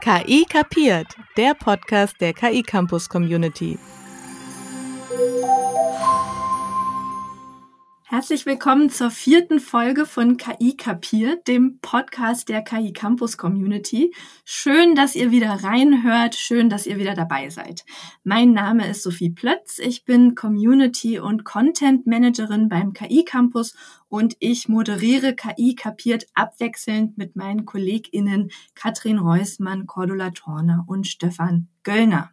KI kapiert, der Podcast der KI Campus Community. Herzlich willkommen zur vierten Folge von KI Kapiert, dem Podcast der KI Campus Community. Schön, dass ihr wieder reinhört, schön, dass ihr wieder dabei seid. Mein Name ist Sophie Plötz, ich bin Community und Content Managerin beim KI Campus und ich moderiere KI Kapiert abwechselnd mit meinen KollegInnen Katrin Reusmann, Cordula Torner und Stefan Göllner.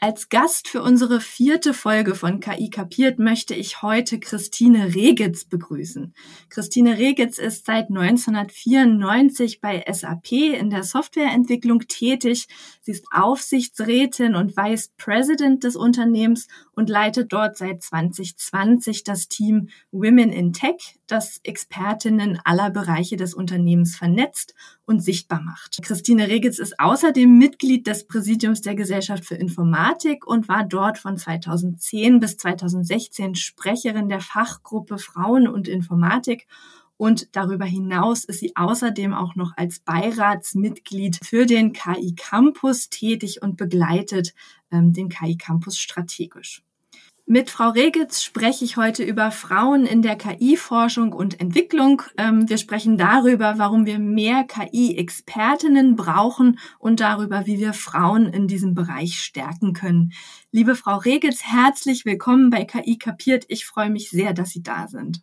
Als Gast für unsere vierte Folge von KI Kapiert möchte ich heute Christine Regitz begrüßen. Christine Regitz ist seit 1994 bei SAP in der Softwareentwicklung tätig. Sie ist Aufsichtsrätin und Vice President des Unternehmens und leitet dort seit 2020 das Team Women in Tech, das Expertinnen aller Bereiche des Unternehmens vernetzt und sichtbar macht. Christine Regitz ist außerdem Mitglied des Präsidiums der Gesellschaft für Informatik und war dort von 2010 bis 2016 Sprecherin der Fachgruppe Frauen und Informatik und darüber hinaus ist sie außerdem auch noch als Beiratsmitglied für den KI Campus tätig und begleitet ähm, den KI Campus strategisch. Mit Frau Regitz spreche ich heute über Frauen in der KI-Forschung und Entwicklung. Ähm, wir sprechen darüber, warum wir mehr KI-Expertinnen brauchen und darüber, wie wir Frauen in diesem Bereich stärken können. Liebe Frau Regitz, herzlich willkommen bei KI Kapiert. Ich freue mich sehr, dass Sie da sind.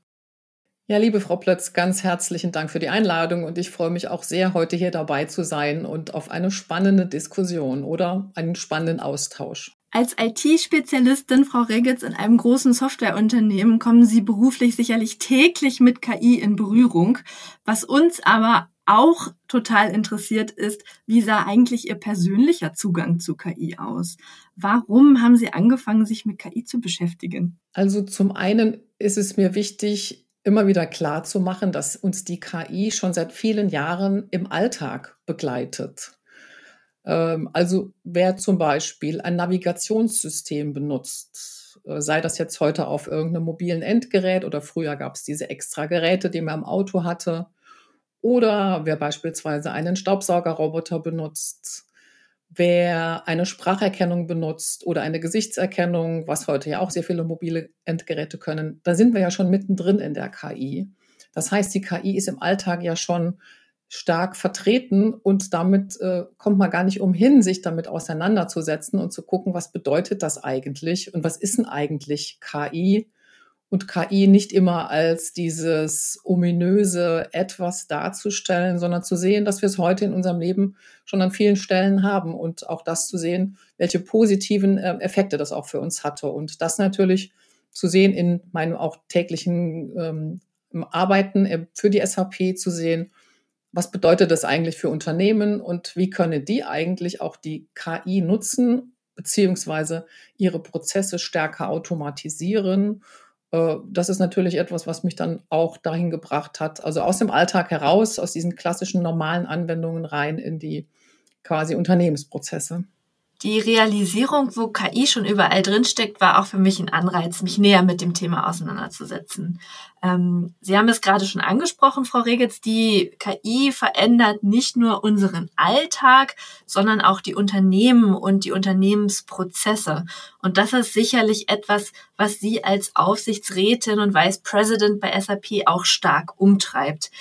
Ja, liebe Frau Plötz, ganz herzlichen Dank für die Einladung und ich freue mich auch sehr, heute hier dabei zu sein und auf eine spannende Diskussion oder einen spannenden Austausch. Als IT-Spezialistin, Frau Regitz, in einem großen Softwareunternehmen kommen Sie beruflich sicherlich täglich mit KI in Berührung. Was uns aber auch total interessiert ist, wie sah eigentlich Ihr persönlicher Zugang zu KI aus? Warum haben Sie angefangen, sich mit KI zu beschäftigen? Also zum einen ist es mir wichtig, immer wieder klar zu machen, dass uns die KI schon seit vielen Jahren im Alltag begleitet. Ähm, also wer zum Beispiel ein Navigationssystem benutzt, äh, sei das jetzt heute auf irgendeinem mobilen Endgerät oder früher gab es diese extra Geräte, die man im Auto hatte, oder wer beispielsweise einen Staubsaugerroboter benutzt, wer eine Spracherkennung benutzt oder eine Gesichtserkennung, was heute ja auch sehr viele mobile Endgeräte können, da sind wir ja schon mittendrin in der KI. Das heißt, die KI ist im Alltag ja schon stark vertreten und damit äh, kommt man gar nicht umhin, sich damit auseinanderzusetzen und zu gucken, was bedeutet das eigentlich und was ist denn eigentlich KI und KI nicht immer als dieses ominöse etwas darzustellen, sondern zu sehen, dass wir es heute in unserem Leben schon an vielen Stellen haben und auch das zu sehen, welche positiven äh, Effekte das auch für uns hatte. Und das natürlich zu sehen in meinem auch täglichen ähm, Arbeiten äh, für die SAP zu sehen, was bedeutet das eigentlich für Unternehmen und wie können die eigentlich auch die KI nutzen, beziehungsweise ihre Prozesse stärker automatisieren. Äh, das ist natürlich etwas, was mich dann auch dahin gebracht hat, also aus dem Alltag heraus, aus diesen klassischen normalen Anwendungen rein in die quasi Unternehmensprozesse. Die Realisierung, wo KI schon überall drinsteckt, war auch für mich ein Anreiz, mich näher mit dem Thema auseinanderzusetzen. Ähm, Sie haben es gerade schon angesprochen, Frau Regitz, die KI verändert nicht nur unseren Alltag, sondern auch die Unternehmen und die Unternehmensprozesse. Und das ist sicherlich etwas, was Sie als Aufsichtsrätin und Vice President bei SAP auch stark umtreibt.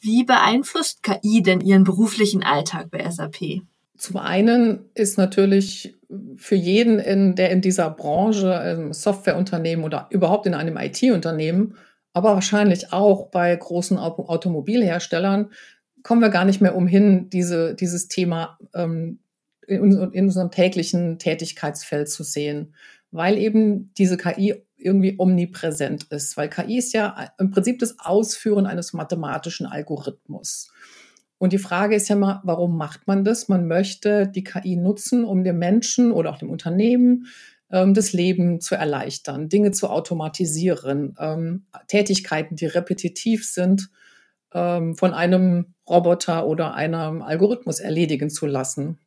Wie beeinflusst KI denn Ihren beruflichen Alltag bei SAP? Zum einen ist natürlich für jeden, in, der in dieser Branche, im Softwareunternehmen oder überhaupt in einem IT-Unternehmen, aber wahrscheinlich auch bei großen Automobilherstellern, kommen wir gar nicht mehr umhin, diese, dieses Thema ähm, in, in unserem täglichen Tätigkeitsfeld zu sehen, weil eben diese KI irgendwie omnipräsent ist, weil KI ist ja im Prinzip das Ausführen eines mathematischen Algorithmus. Und die Frage ist ja mal, warum macht man das? Man möchte die KI nutzen, um dem Menschen oder auch dem Unternehmen ähm, das Leben zu erleichtern, Dinge zu automatisieren, ähm, Tätigkeiten, die repetitiv sind, ähm, von einem Roboter oder einem Algorithmus erledigen zu lassen.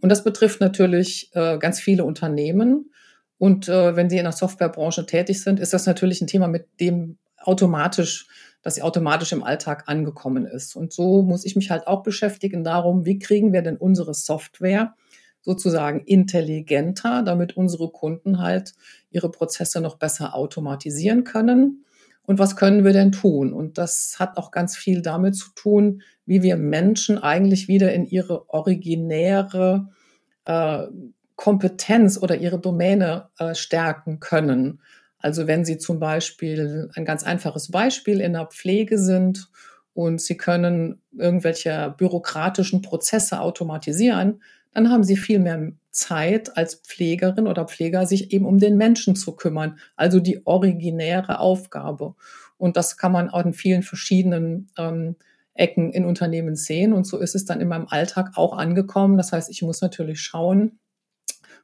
Und das betrifft natürlich äh, ganz viele Unternehmen. Und äh, wenn Sie in der Softwarebranche tätig sind, ist das natürlich ein Thema, mit dem automatisch dass sie automatisch im Alltag angekommen ist. Und so muss ich mich halt auch beschäftigen darum, wie kriegen wir denn unsere Software sozusagen intelligenter, damit unsere Kunden halt ihre Prozesse noch besser automatisieren können. Und was können wir denn tun? Und das hat auch ganz viel damit zu tun, wie wir Menschen eigentlich wieder in ihre originäre äh, Kompetenz oder ihre Domäne äh, stärken können. Also wenn Sie zum Beispiel ein ganz einfaches Beispiel in der Pflege sind und Sie können irgendwelche bürokratischen Prozesse automatisieren, dann haben Sie viel mehr Zeit als Pflegerin oder Pfleger, sich eben um den Menschen zu kümmern. Also die originäre Aufgabe. Und das kann man auch in vielen verschiedenen ähm, Ecken in Unternehmen sehen. Und so ist es dann in meinem Alltag auch angekommen. Das heißt, ich muss natürlich schauen,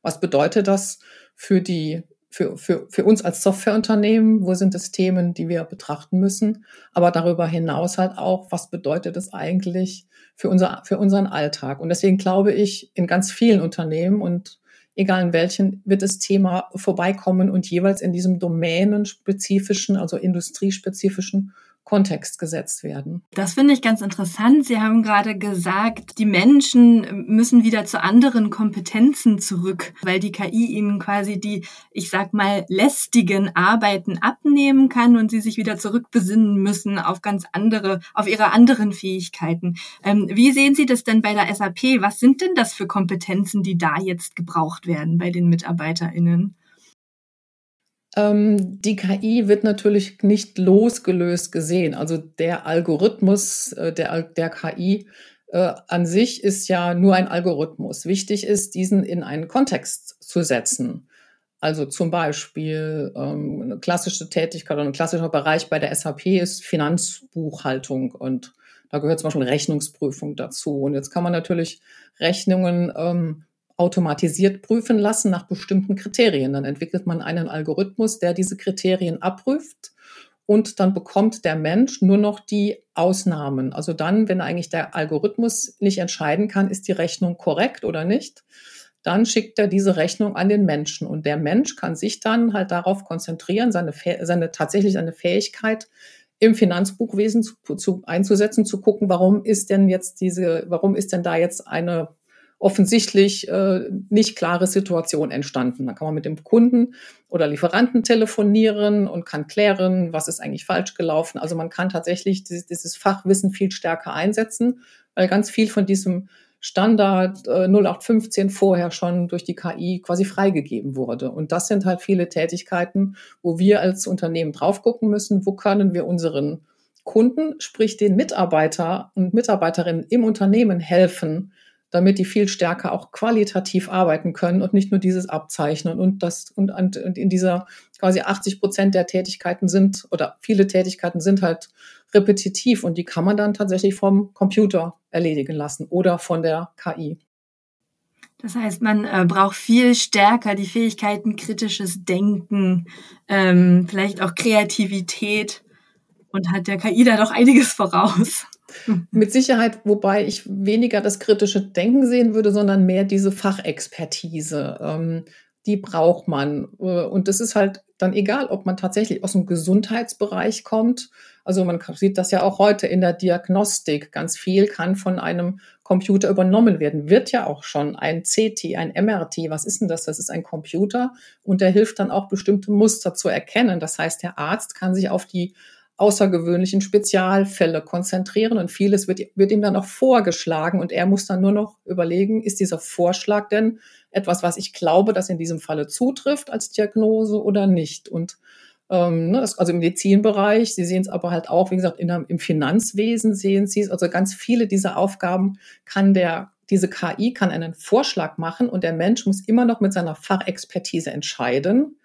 was bedeutet das für die für, für, für uns als Softwareunternehmen, wo sind es Themen, die wir betrachten müssen, aber darüber hinaus halt auch, was bedeutet es eigentlich für, unser, für unseren Alltag. Und deswegen glaube ich, in ganz vielen Unternehmen und egal in welchen, wird das Thema vorbeikommen und jeweils in diesem domänenspezifischen, also industriespezifischen Kontext gesetzt werden. Das finde ich ganz interessant. Sie haben gerade gesagt, die Menschen müssen wieder zu anderen Kompetenzen zurück, weil die KI ihnen quasi die, ich sag mal, lästigen Arbeiten abnehmen kann und sie sich wieder zurückbesinnen müssen auf ganz andere, auf ihre anderen Fähigkeiten. Ähm, wie sehen Sie das denn bei der SAP? Was sind denn das für Kompetenzen, die da jetzt gebraucht werden bei den MitarbeiterInnen? Ähm, die KI wird natürlich nicht losgelöst gesehen. Also der Algorithmus äh, der, der KI äh, an sich ist ja nur ein Algorithmus. Wichtig ist, diesen in einen Kontext zu setzen. Also zum Beispiel ähm, eine klassische Tätigkeit oder ein klassischer Bereich bei der SAP ist Finanzbuchhaltung und da gehört zum Beispiel Rechnungsprüfung dazu. Und jetzt kann man natürlich Rechnungen ähm, automatisiert prüfen lassen nach bestimmten Kriterien. Dann entwickelt man einen Algorithmus, der diese Kriterien abprüft und dann bekommt der Mensch nur noch die Ausnahmen. Also dann, wenn eigentlich der Algorithmus nicht entscheiden kann, ist die Rechnung korrekt oder nicht, dann schickt er diese Rechnung an den Menschen und der Mensch kann sich dann halt darauf konzentrieren, seine, seine tatsächlich seine Fähigkeit im Finanzbuchwesen zu, zu, einzusetzen, zu gucken, warum ist denn jetzt diese, warum ist denn da jetzt eine offensichtlich äh, nicht klare Situation entstanden. Da kann man mit dem Kunden oder Lieferanten telefonieren und kann klären, was ist eigentlich falsch gelaufen. Also man kann tatsächlich dieses, dieses Fachwissen viel stärker einsetzen, weil ganz viel von diesem Standard äh, 0815 vorher schon durch die KI quasi freigegeben wurde. Und das sind halt viele Tätigkeiten, wo wir als Unternehmen drauf gucken müssen, wo können wir unseren Kunden, sprich den Mitarbeiter und Mitarbeiterinnen im Unternehmen helfen, damit die viel stärker auch qualitativ arbeiten können und nicht nur dieses abzeichnen. Und das, und, und in dieser quasi 80 Prozent der Tätigkeiten sind oder viele Tätigkeiten sind halt repetitiv und die kann man dann tatsächlich vom Computer erledigen lassen oder von der KI. Das heißt, man äh, braucht viel stärker die Fähigkeiten kritisches Denken, ähm, vielleicht auch Kreativität und hat der KI da doch einiges voraus. Mit Sicherheit, wobei ich weniger das kritische Denken sehen würde, sondern mehr diese Fachexpertise. Ähm, die braucht man. Äh, und das ist halt dann egal, ob man tatsächlich aus dem Gesundheitsbereich kommt. Also man sieht das ja auch heute in der Diagnostik. Ganz viel kann von einem Computer übernommen werden. Wird ja auch schon ein CT, ein MRT. Was ist denn das? Das ist ein Computer und der hilft dann auch bestimmte Muster zu erkennen. Das heißt, der Arzt kann sich auf die außergewöhnlichen Spezialfälle konzentrieren und vieles wird, wird ihm dann auch vorgeschlagen und er muss dann nur noch überlegen, ist dieser Vorschlag denn etwas, was ich glaube, das in diesem Falle zutrifft als Diagnose oder nicht? Und ähm, ne, also im Medizinbereich, Sie sehen es aber halt auch, wie gesagt, in, im Finanzwesen sehen Sie es, also ganz viele dieser Aufgaben kann der diese KI kann einen Vorschlag machen und der Mensch muss immer noch mit seiner Fachexpertise entscheiden,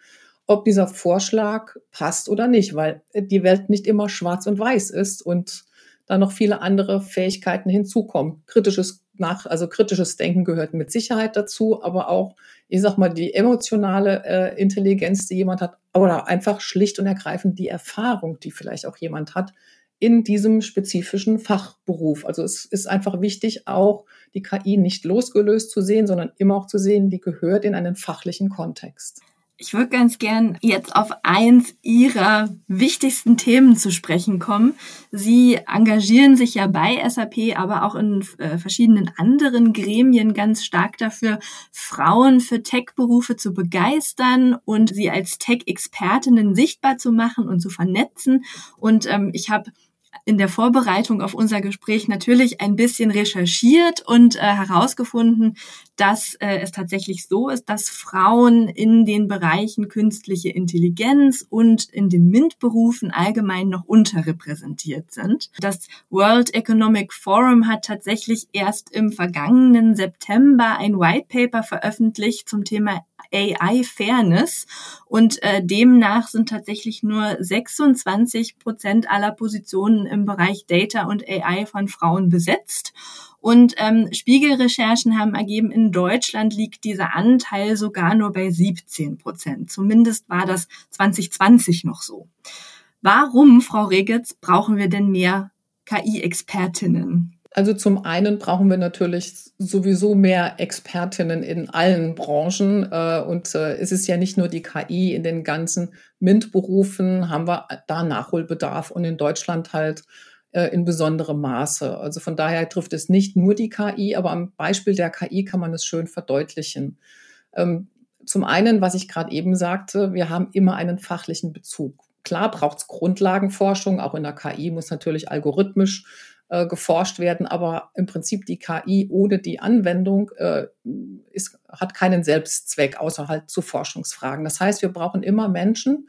ob dieser Vorschlag passt oder nicht, weil die Welt nicht immer schwarz und weiß ist und da noch viele andere Fähigkeiten hinzukommen. Kritisches nach, also kritisches Denken gehört mit Sicherheit dazu, aber auch, ich sag mal, die emotionale äh, Intelligenz, die jemand hat, oder einfach schlicht und ergreifend die Erfahrung, die vielleicht auch jemand hat in diesem spezifischen Fachberuf. Also es ist einfach wichtig, auch die KI nicht losgelöst zu sehen, sondern immer auch zu sehen, die gehört in einen fachlichen Kontext. Ich würde ganz gern jetzt auf eins Ihrer wichtigsten Themen zu sprechen kommen. Sie engagieren sich ja bei SAP, aber auch in äh, verschiedenen anderen Gremien ganz stark dafür, Frauen für Tech-Berufe zu begeistern und sie als Tech-Expertinnen sichtbar zu machen und zu vernetzen. Und ähm, ich habe in der Vorbereitung auf unser Gespräch natürlich ein bisschen recherchiert und äh, herausgefunden, dass äh, es tatsächlich so ist, dass Frauen in den Bereichen künstliche Intelligenz und in den MINT-Berufen allgemein noch unterrepräsentiert sind. Das World Economic Forum hat tatsächlich erst im vergangenen September ein White Paper veröffentlicht zum Thema AI Fairness und äh, demnach sind tatsächlich nur 26 Prozent aller Positionen im Bereich Data und AI von Frauen besetzt. Und ähm, Spiegelrecherchen haben ergeben, in Deutschland liegt dieser Anteil sogar nur bei 17 Prozent. Zumindest war das 2020 noch so. Warum, Frau Regitz, brauchen wir denn mehr KI-Expertinnen? Also zum einen brauchen wir natürlich sowieso mehr Expertinnen in allen Branchen. Äh, und äh, es ist ja nicht nur die KI, in den ganzen MINT-Berufen haben wir da Nachholbedarf und in Deutschland halt äh, in besonderem Maße. Also von daher trifft es nicht nur die KI, aber am Beispiel der KI kann man es schön verdeutlichen. Ähm, zum einen, was ich gerade eben sagte, wir haben immer einen fachlichen Bezug. Klar braucht es Grundlagenforschung, auch in der KI muss natürlich algorithmisch äh, geforscht werden, aber im Prinzip die KI ohne die Anwendung äh, ist, hat keinen Selbstzweck, außer halt zu Forschungsfragen. Das heißt, wir brauchen immer Menschen,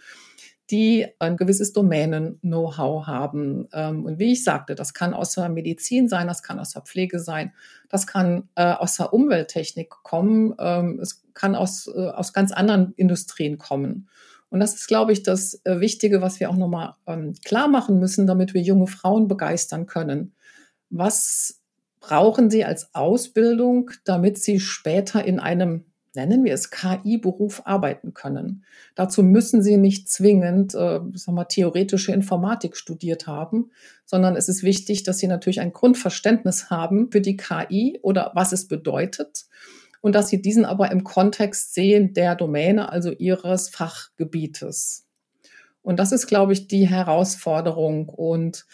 die ein gewisses Domänen-Know-how haben. Ähm, und wie ich sagte, das kann aus der Medizin sein, das kann aus der Pflege sein, das kann äh, aus der Umwelttechnik kommen, ähm, es kann aus, äh, aus ganz anderen Industrien kommen. Und das ist, glaube ich, das äh, Wichtige, was wir auch nochmal ähm, klar machen müssen, damit wir junge Frauen begeistern können. Was brauchen sie als Ausbildung, damit sie später in einem, nennen wir es, KI-Beruf arbeiten können? Dazu müssen sie nicht zwingend, äh, sagen wir, theoretische Informatik studiert haben, sondern es ist wichtig, dass sie natürlich ein Grundverständnis haben für die KI oder was es bedeutet und dass sie diesen aber im Kontext sehen der Domäne, also ihres Fachgebietes. Und das ist, glaube ich, die Herausforderung. Und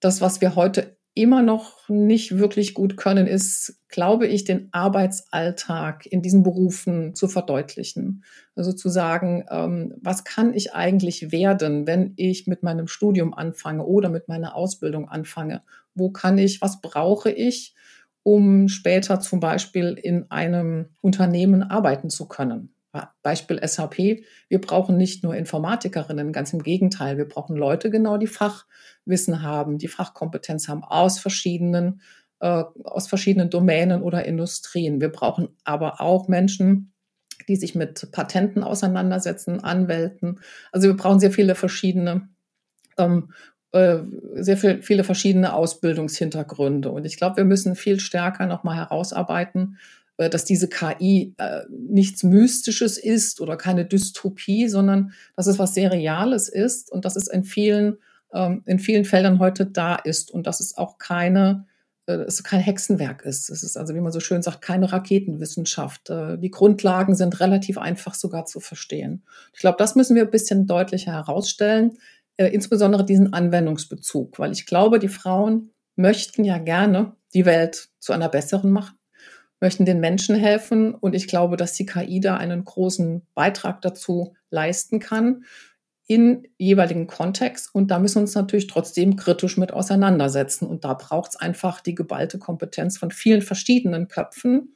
das, was wir heute immer noch nicht wirklich gut können, ist, glaube ich, den Arbeitsalltag in diesen Berufen zu verdeutlichen. Also zu sagen, ähm, was kann ich eigentlich werden, wenn ich mit meinem Studium anfange oder mit meiner Ausbildung anfange? Wo kann ich, was brauche ich? Um später zum Beispiel in einem Unternehmen arbeiten zu können. Beispiel SAP. Wir brauchen nicht nur Informatikerinnen, ganz im Gegenteil. Wir brauchen Leute genau, die Fachwissen haben, die Fachkompetenz haben aus verschiedenen, äh, aus verschiedenen Domänen oder Industrien. Wir brauchen aber auch Menschen, die sich mit Patenten auseinandersetzen, Anwälten. Also wir brauchen sehr viele verschiedene ähm, äh, sehr viel, viele verschiedene Ausbildungshintergründe. Und ich glaube, wir müssen viel stärker nochmal herausarbeiten, äh, dass diese KI äh, nichts Mystisches ist oder keine Dystopie, sondern dass es was sehr Reales ist und dass es in vielen, ähm, in vielen Feldern heute da ist und dass es auch keine es kein Hexenwerk ist. Es ist also, wie man so schön sagt, keine Raketenwissenschaft. Die Grundlagen sind relativ einfach sogar zu verstehen. Ich glaube, das müssen wir ein bisschen deutlicher herausstellen äh, insbesondere diesen Anwendungsbezug, weil ich glaube, die Frauen möchten ja gerne die Welt zu einer besseren machen, möchten den Menschen helfen und ich glaube, dass die KI da einen großen Beitrag dazu leisten kann in jeweiligen Kontext und da müssen wir uns natürlich trotzdem kritisch mit auseinandersetzen und da braucht es einfach die geballte Kompetenz von vielen verschiedenen Köpfen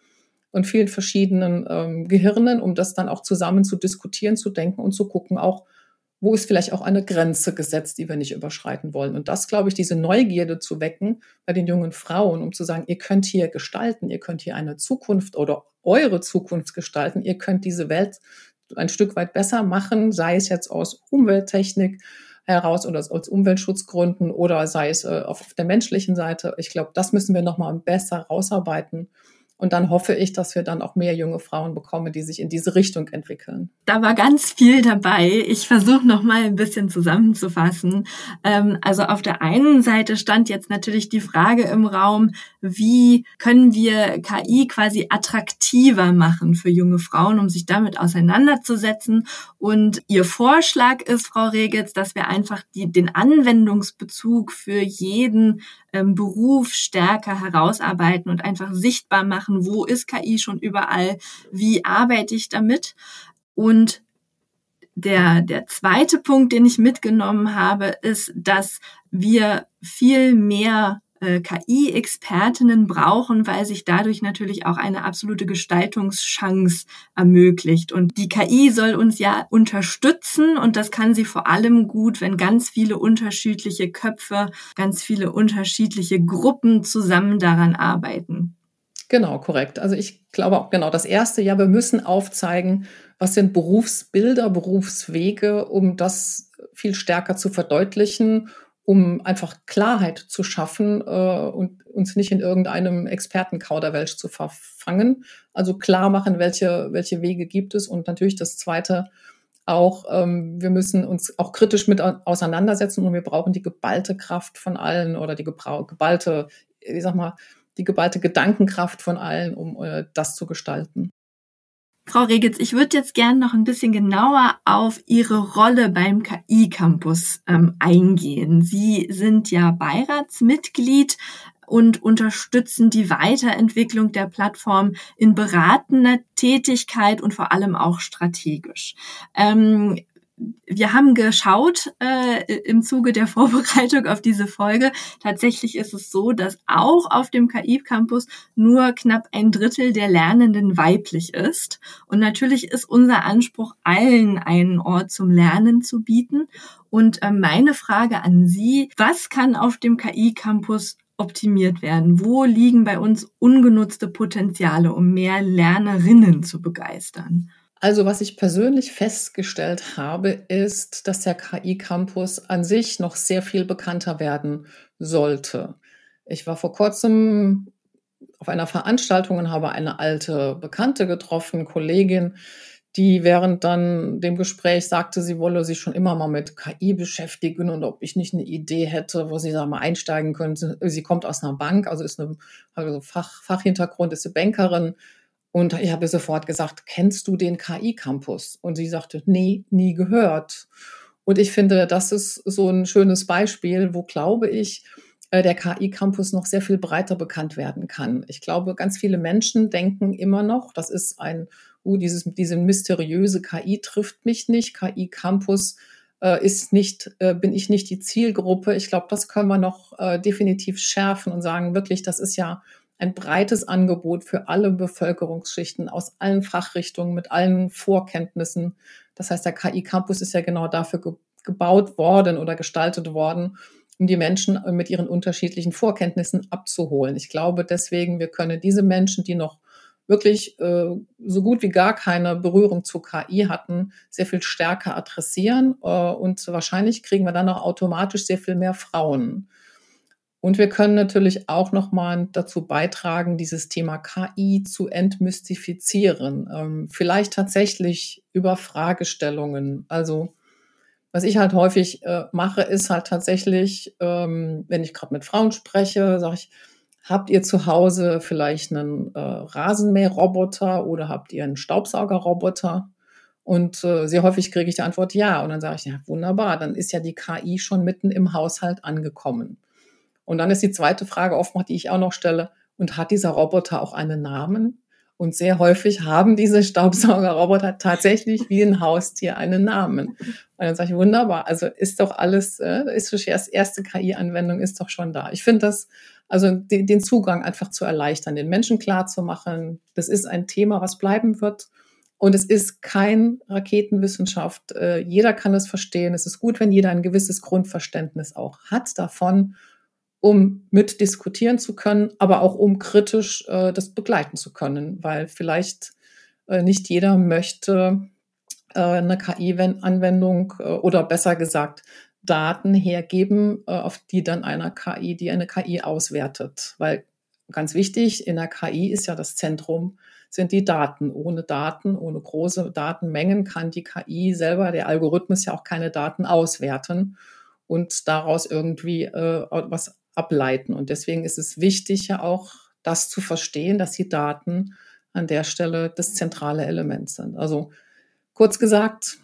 und vielen verschiedenen ähm, Gehirnen, um das dann auch zusammen zu diskutieren, zu denken und zu gucken, auch wo ist vielleicht auch eine Grenze gesetzt, die wir nicht überschreiten wollen. Und das, glaube ich, diese Neugierde zu wecken bei den jungen Frauen, um zu sagen, ihr könnt hier gestalten, ihr könnt hier eine Zukunft oder eure Zukunft gestalten, ihr könnt diese Welt ein Stück weit besser machen, sei es jetzt aus Umwelttechnik heraus oder aus Umweltschutzgründen oder sei es äh, auf der menschlichen Seite. Ich glaube, das müssen wir nochmal besser rausarbeiten Und dann hoffe ich, dass wir dann auch mehr junge Frauen bekommen, die sich in diese Richtung entwickeln. Da war ganz viel dabei. Ich versuche noch mal ein bisschen zusammenzufassen. Ähm, also auf der einen Seite stand jetzt natürlich die Frage im Raum, wie können wir KI quasi attraktiver machen für junge Frauen, um sich damit auseinanderzusetzen. Und Ihr Vorschlag ist, Frau Regitz, dass wir einfach die, den Anwendungsbezug für jeden ähm, Beruf stärker herausarbeiten und einfach sichtbar machen, wo ist KI schon überall, wie arbeite ich damit. Und der, der zweite Punkt, den ich mitgenommen habe, ist, dass wir viel mehr äh, KI-Expertinnen brauchen, weil sich dadurch natürlich auch eine absolute Gestaltungschance ermöglicht. Und die KI soll uns ja unterstützen und das kann sie vor allem gut, wenn ganz viele unterschiedliche Köpfe, ganz viele unterschiedliche Gruppen zusammen daran arbeiten. Genau, korrekt. Also ich glaube auch genau das erste, ja, wir müssen aufzeigen, was sind Berufsbilder, Berufswege, um das viel stärker zu verdeutlichen um einfach Klarheit zu schaffen äh, und uns nicht in irgendeinem Expertenkauderwelsch zu verfangen. Also klar machen, welche, welche Wege gibt es. Und natürlich das Zweite auch, ähm, wir müssen uns auch kritisch mit auseinandersetzen und wir brauchen die geballte Kraft von allen oder die geballte, ich sag mal, die geballte Gedankenkraft von allen, um äh, das zu gestalten. Frau Regitz, ich würde jetzt gerne noch ein bisschen genauer auf Ihre Rolle beim KI-Campus ähm, eingehen. Sie sind ja Beiratsmitglied und unterstützen die Weiterentwicklung der Plattform in beratender Tätigkeit und vor allem auch strategisch. Ähm, wir haben geschaut äh, im Zuge der Vorbereitung auf diese Folge. Tatsächlich ist es so, dass auch auf dem KI-Campus nur knapp ein Drittel der Lernenden weiblich ist. Und natürlich ist unser Anspruch, allen einen Ort zum Lernen zu bieten. Und äh, meine Frage an Sie, was kann auf dem KI-Campus optimiert werden? Wo liegen bei uns ungenutzte Potenziale, um mehr Lernerinnen zu begeistern? Also was ich persönlich festgestellt habe, ist, dass der KI-Campus an sich noch sehr viel bekannter werden sollte. Ich war vor kurzem auf einer Veranstaltung und habe eine alte Bekannte getroffen, Kollegin, die während dann dem Gespräch sagte, sie wolle sich schon immer mal mit KI beschäftigen und ob ich nicht eine Idee hätte, wo sie da mal einsteigen könnte. Sie kommt aus einer Bank, also ist eine also Fach, Fachhintergrund, ist eine Bankerin und ich habe sofort gesagt, kennst du den KI-Campus? Und sie sagte, nee, nie gehört. Und ich finde, das ist so ein schönes Beispiel, wo, glaube ich, äh, der KI-Campus noch sehr viel breiter bekannt werden kann. Ich glaube, ganz viele Menschen denken immer noch, das ist ein, uh, dieses, diese mysteriöse KI trifft mich nicht, KI-Campus äh, ist nicht, äh, bin ich nicht die Zielgruppe. Ich glaube, das können wir noch äh, definitiv schärfen und sagen, wirklich, das ist ja ein breites Angebot für alle Bevölkerungsschichten aus allen Fachrichtungen mit allen Vorkenntnissen. Das heißt, der KI Campus ist ja genau dafür ge gebaut worden oder gestaltet worden, um die Menschen mit ihren unterschiedlichen Vorkenntnissen abzuholen. Ich glaube deswegen, wir können diese Menschen, die noch wirklich äh, so gut wie gar keine Berührung zu KI hatten, sehr viel stärker adressieren. Äh, und wahrscheinlich kriegen wir dann auch automatisch sehr viel mehr Frauen. Und wir können natürlich auch nochmal dazu beitragen, dieses Thema KI zu entmystifizieren. Ähm, vielleicht tatsächlich über Fragestellungen. Also was ich halt häufig äh, mache, ist halt tatsächlich, ähm, wenn ich gerade mit Frauen spreche, sage ich, habt ihr zu Hause vielleicht einen äh, Rasenmäherroboter oder habt ihr einen Staubsaugerroboter? Und äh, sehr häufig kriege ich die Antwort ja. Und dann sage ich, ja, wunderbar, dann ist ja die KI schon mitten im Haushalt angekommen. Und dann ist die zweite Frage oftmals, die ich auch noch stelle, und hat dieser Roboter auch einen Namen? Und sehr häufig haben diese Staubsaugerroboter tatsächlich wie ein Haustier einen Namen. Und dann sage ich, wunderbar, also ist doch alles, äh, ist schon erst erste KI-Anwendung ist doch schon da. Ich finde das, also den, Zugang einfach zu erleichtern, den Menschen klar zu machen, das ist ein Thema, was bleiben wird. Und es ist kein Raketenwissenschaft. Äh, jeder kann es verstehen. Es ist gut, wenn jeder ein gewisses Grundverständnis auch hat davon um mitdiskutieren zu können, aber auch um kritisch äh, das begleiten zu können, weil vielleicht äh, nicht jeder möchte äh, eine KI-Anwendung äh, oder besser gesagt Daten hergeben, äh, auf die dann einer KI, die eine KI auswertet, weil ganz wichtig, in der KI ist ja das Zentrum, sind die Daten. Ohne Daten, ohne große Datenmengen kann die KI selber, der Algorithmus ja auch keine Daten auswerten und daraus irgendwie äh, was ableiten. Und deswegen ist es wichtig ja auch, das zu verstehen, dass die Daten an der Stelle das zentrale Element sind. Also kurz gesagt,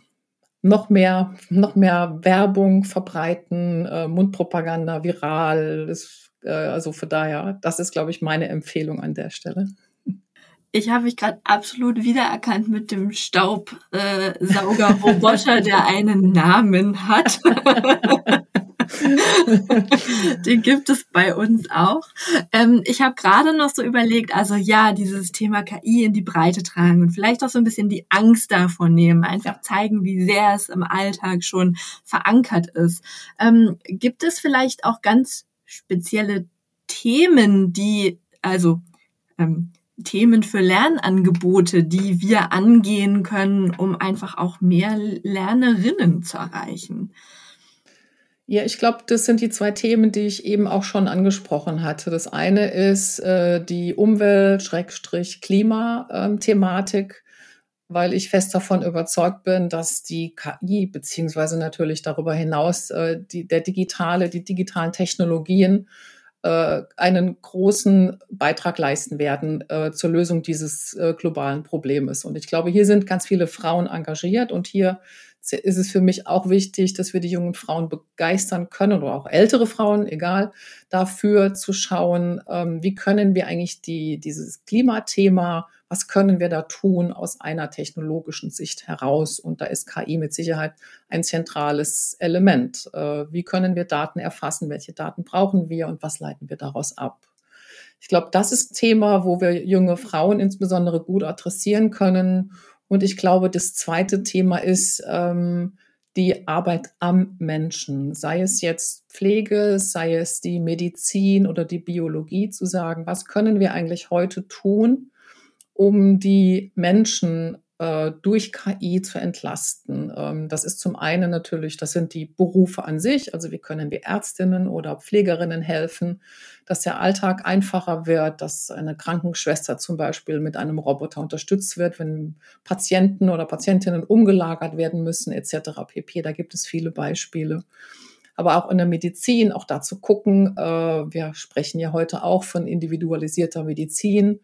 noch mehr, noch mehr Werbung verbreiten, äh, Mundpropaganda, viral. Ist, äh, also von daher, das ist, glaube ich, meine Empfehlung an der Stelle. Ich habe mich gerade absolut wiedererkannt mit dem Staubsaugerroboter, der einen Namen hat. Den gibt es bei uns auch. Ähm, ich habe gerade noch so überlegt, also ja, dieses Thema KI in die Breite tragen und vielleicht auch so ein bisschen die Angst davon nehmen, einfach zeigen, wie sehr es im Alltag schon verankert ist. Ähm, gibt es vielleicht auch ganz spezielle Themen, die, also ähm, Themen für Lernangebote, die wir angehen können, um einfach auch mehr Lernerinnen zu erreichen? Ja, ich glaube, das sind die zwei Themen, die ich eben auch schon angesprochen hatte. Das eine ist äh, die Umwelt-Klima-Thematik, weil ich fest davon überzeugt bin, dass die KI beziehungsweise natürlich darüber hinaus äh, die, der digitale, die digitalen Technologien äh, einen großen Beitrag leisten werden äh, zur Lösung dieses äh, globalen Problems. Und ich glaube, hier sind ganz viele Frauen engagiert und hier ist es für mich auch wichtig, dass wir die jungen Frauen begeistern können oder auch ältere Frauen, egal, dafür zu schauen, ähm, wie können wir eigentlich die, dieses Klimathema, was können wir da tun aus einer technologischen Sicht heraus? Und da ist KI mit Sicherheit ein zentrales Element. Äh, wie können wir Daten erfassen? Welche Daten brauchen wir und was leiten wir daraus ab? Ich glaube, das ist ein Thema, wo wir junge Frauen insbesondere gut adressieren können und ich glaube, das zweite Thema ist ähm, die Arbeit am Menschen, sei es jetzt Pflege, sei es die Medizin oder die Biologie, zu sagen, was können wir eigentlich heute tun, um die Menschen äh, durch KI zu entlasten. Ähm, das ist zum einen natürlich, das sind die Berufe an sich, also wie können wir Ärztinnen oder Pflegerinnen helfen, dass der Alltag einfacher wird, dass eine Krankenschwester zum Beispiel mit einem Roboter unterstützt wird, wenn Patienten oder Patientinnen umgelagert werden müssen, etc. pp. Da gibt es viele Beispiele aber auch in der Medizin, auch da zu gucken. Äh, wir sprechen ja heute auch von individualisierter Medizin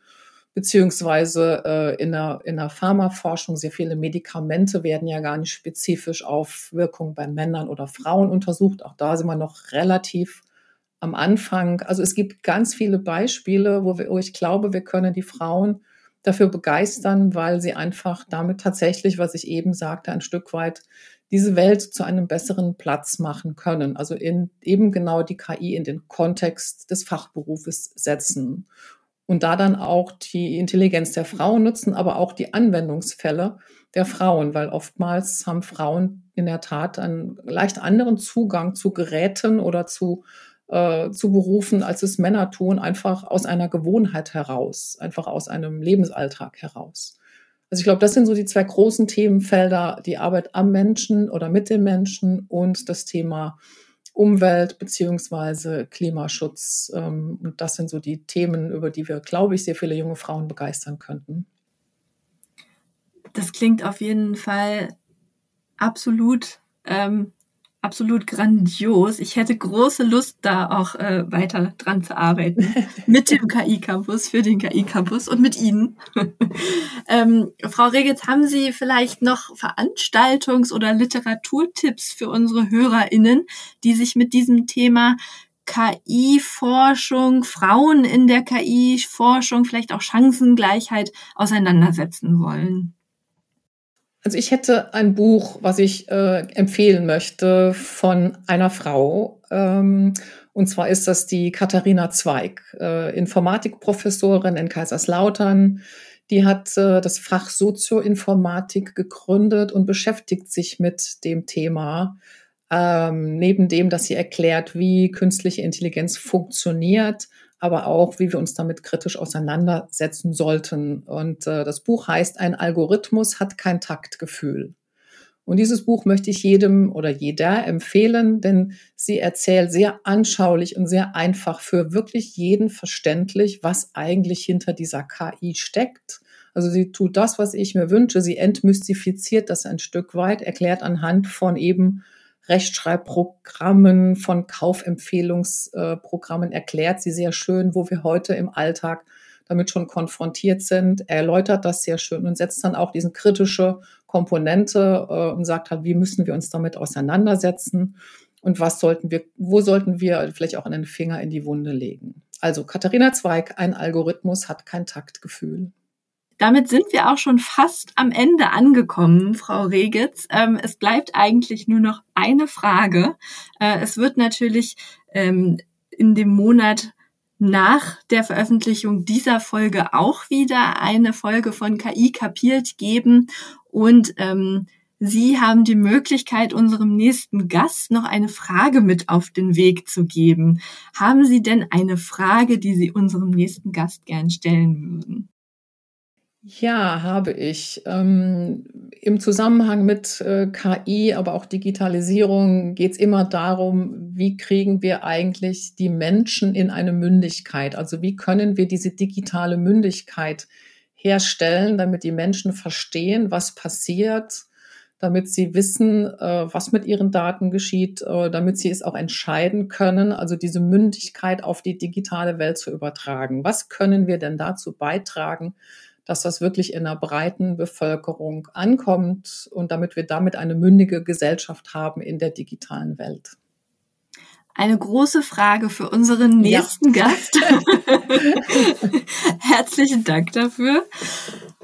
beziehungsweise äh, in, der, in der Pharmaforschung sehr viele Medikamente werden ja gar nicht spezifisch auf Wirkung bei Männern oder Frauen untersucht. Auch da sind wir noch relativ am Anfang. Also es gibt ganz viele Beispiele, wo, wir, wo ich glaube, wir können die Frauen dafür begeistern, weil sie einfach damit tatsächlich, was ich eben sagte, ein Stück weit diese Welt zu einem besseren Platz machen können. Also in eben genau die KI in den Kontext des Fachberufes setzen und da dann auch die Intelligenz der Frauen nutzen, aber auch die Anwendungsfälle der Frauen, weil oftmals haben Frauen in der Tat einen leicht anderen Zugang zu Geräten oder zu, äh, zu Berufen, als es Männer tun, einfach aus einer Gewohnheit heraus, einfach aus einem Lebensalltag heraus. Also ich glaube, das sind so die zwei großen Themenfelder, die Arbeit am Menschen oder mit den Menschen und das Thema Umwelt beziehungsweise Klimaschutz. Ähm, und das sind so die Themen, über die wir, glaube ich, sehr viele junge Frauen begeistern könnten. Das klingt auf jeden Fall absolut ähm, absolut grandios. Ich hätte große Lust, da auch äh, weiter dran zu arbeiten. mit dem KI-Campus, für den KI-Campus und mit Ihnen. ähm, Frau Regitz, haben Sie vielleicht noch Veranstaltungs- oder Literaturtipps für unsere HörerInnen, die sich mit diesem Thema KI-Forschung, Frauen in der KI-Forschung, vielleicht auch Chancengleichheit auseinandersetzen wollen? Also ich hätte ein Buch, was ich äh, empfehlen möchte von einer Frau. Ähm, und zwar ist das die Katharina Zweig, äh, Informatikprofessorin in Kaiserslautern. Die hat äh, das Fach Sozioinformatik gegründet und beschäftigt sich mit dem Thema. Ähm, neben dem, dass sie erklärt, wie künstliche Intelligenz funktioniert, aber auch, wie wir uns damit kritisch auseinandersetzen sollten. Und äh, das Buch heißt, ein Algorithmus hat kein Taktgefühl. Und dieses Buch möchte ich jedem oder jeder empfehlen, denn sie erzählt sehr anschaulich und sehr einfach für wirklich jeden verständlich, was eigentlich hinter dieser KI steckt. Also sie tut das, was ich mir wünsche. Sie entmystifiziert das ein Stück weit, erklärt anhand von eben Rechtschreibprogrammen, von Kaufempfehlungsprogrammen, erklärt sie sehr schön, wo wir heute im Alltag damit schon konfrontiert sind, er erläutert das sehr schön und setzt dann auch diesen kritische Komponente äh, und sagt halt, wie müssen wir uns damit auseinandersetzen und was sollten wir, wo sollten wir vielleicht auch einen Finger in die Wunde legen. Also Katharina Zweig, ein Algorithmus hat kein Taktgefühl. Damit sind wir auch schon fast am Ende angekommen, Frau Regitz. Ähm, es bleibt eigentlich nur noch eine Frage. Äh, es wird natürlich ähm, in dem Monat nach der Veröffentlichung dieser Folge auch wieder eine Folge von KI kapiert geben und ähm, Sie haben die Möglichkeit, unserem nächsten Gast noch eine Frage mit auf den Weg zu geben. Haben Sie denn eine Frage, die Sie unserem nächsten Gast gern stellen würden? Ja, habe ich. Ähm, Im Zusammenhang mit äh, KI, aber auch Digitalisierung geht es immer darum, wie kriegen wir eigentlich die Menschen in eine Mündigkeit? Also wie können wir diese digitale Mündigkeit herstellen, damit die Menschen verstehen, was passiert, damit sie wissen, äh, was mit ihren Daten geschieht, äh, damit sie es auch entscheiden können, also diese Mündigkeit auf die digitale Welt zu übertragen. Was können wir denn dazu beitragen? Dass das wirklich in einer breiten Bevölkerung ankommt und damit wir damit eine mündige Gesellschaft haben in der digitalen Welt. Eine große Frage für unseren nächsten ja. Gast. herzlichen Dank dafür.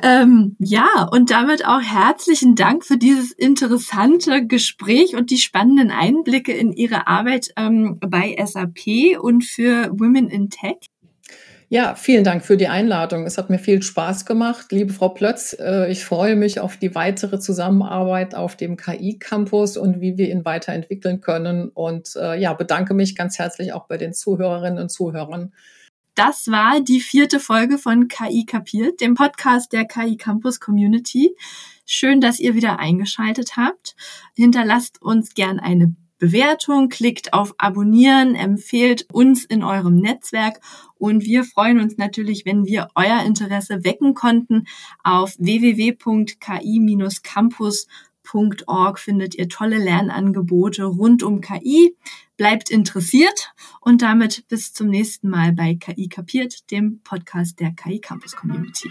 Ähm, ja, und damit auch herzlichen Dank für dieses interessante Gespräch und die spannenden Einblicke in Ihre Arbeit ähm, bei SAP und für Women in Tech. Ja, vielen Dank für die Einladung. Es hat mir viel Spaß gemacht. Liebe Frau Plötz, äh, ich freue mich auf die weitere Zusammenarbeit auf dem KI-Campus und wie wir ihn weiterentwickeln können. Und äh, ja, bedanke mich ganz herzlich auch bei den Zuhörerinnen und Zuhörern. Das war die vierte Folge von KI Kapiert, dem Podcast der KI Campus Community. Schön, dass ihr wieder eingeschaltet habt. Hinterlasst uns gern eine Bewertung, klickt auf Abonnieren, empfehlt uns in eurem Netzwerk und wir freuen uns natürlich, wenn wir euer Interesse wecken konnten. Auf www.ki-campus.org findet ihr tolle Lernangebote rund um KI. Bleibt interessiert und damit bis zum nächsten Mal bei KI kapiert, dem Podcast der KI Campus Community.